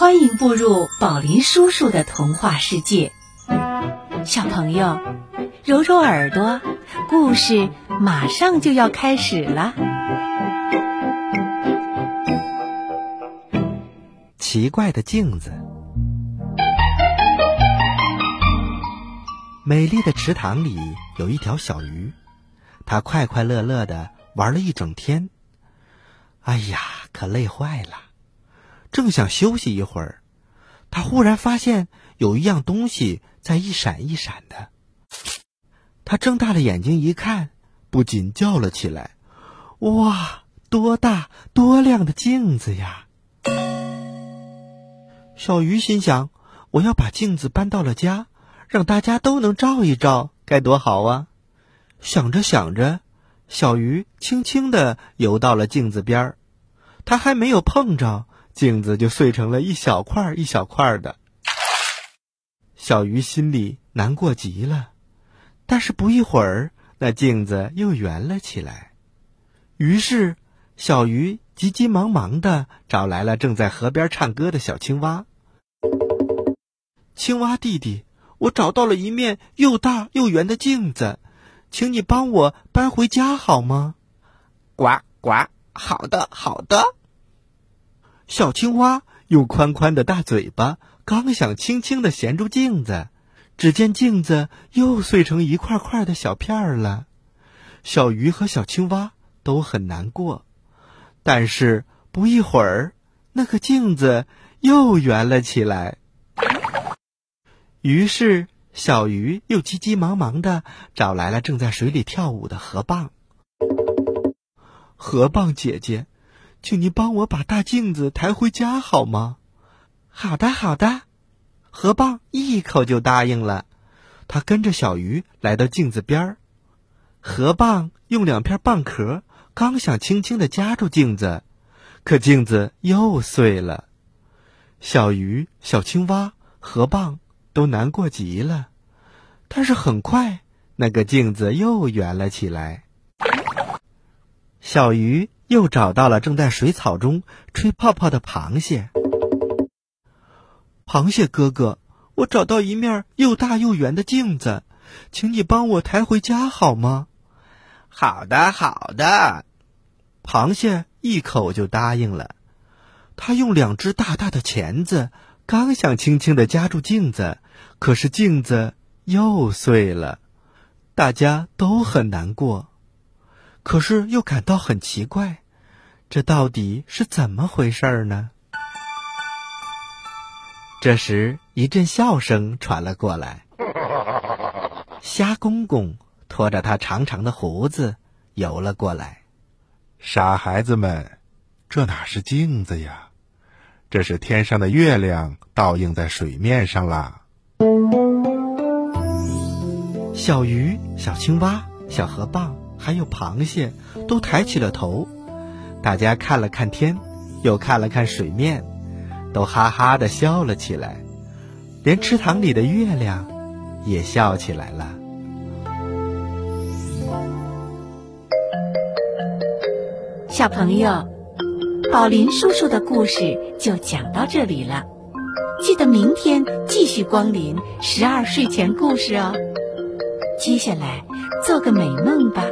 欢迎步入宝林叔叔的童话世界，小朋友，揉揉耳朵，故事马上就要开始了。奇怪的镜子，美丽的池塘里有一条小鱼，它快快乐乐的玩了一整天。哎呀，可累坏了。正想休息一会儿，他忽然发现有一样东西在一闪一闪的。他睁大了眼睛一看，不禁叫了起来：“哇，多大多亮的镜子呀！”小鱼心想：“我要把镜子搬到了家，让大家都能照一照，该多好啊！”想着想着，小鱼轻轻的游到了镜子边儿，它还没有碰着。镜子就碎成了一小块一小块的，小鱼心里难过极了。但是不一会儿，那镜子又圆了起来。于是，小鱼急急忙忙的找来了正在河边唱歌的小青蛙。青蛙弟弟，我找到了一面又大又圆的镜子，请你帮我搬回家好吗？呱呱，好的，好的。小青蛙用宽宽的大嘴巴，刚想轻轻的衔住镜子，只见镜子又碎成一块块的小片儿了。小鱼和小青蛙都很难过，但是不一会儿，那个镜子又圆了起来。于是，小鱼又急急忙忙的找来了正在水里跳舞的河蚌。河蚌姐姐。请您帮我把大镜子抬回家好吗？好的，好的。河蚌一口就答应了。他跟着小鱼来到镜子边儿，河蚌用两片蚌壳，刚想轻轻的夹住镜子，可镜子又碎了。小鱼、小青蛙、河蚌都难过极了。但是很快，那个镜子又圆了起来。小鱼。又找到了正在水草中吹泡泡的螃蟹。螃蟹哥哥，我找到一面又大又圆的镜子，请你帮我抬回家好吗？好的，好的。螃蟹一口就答应了。他用两只大大的钳子，刚想轻轻的夹住镜子，可是镜子又碎了。大家都很难过。可是又感到很奇怪，这到底是怎么回事呢？这时，一阵笑声传了过来。虾公公拖着他长长的胡子游了过来。傻孩子们，这哪是镜子呀？这是天上的月亮倒映在水面上啦。小鱼、小青蛙、小河蚌。还有螃蟹都抬起了头，大家看了看天，又看了看水面，都哈哈的笑了起来，连池塘里的月亮也笑起来了。小朋友，宝林叔叔的故事就讲到这里了，记得明天继续光临十二睡前故事哦。接下来。做个美梦吧，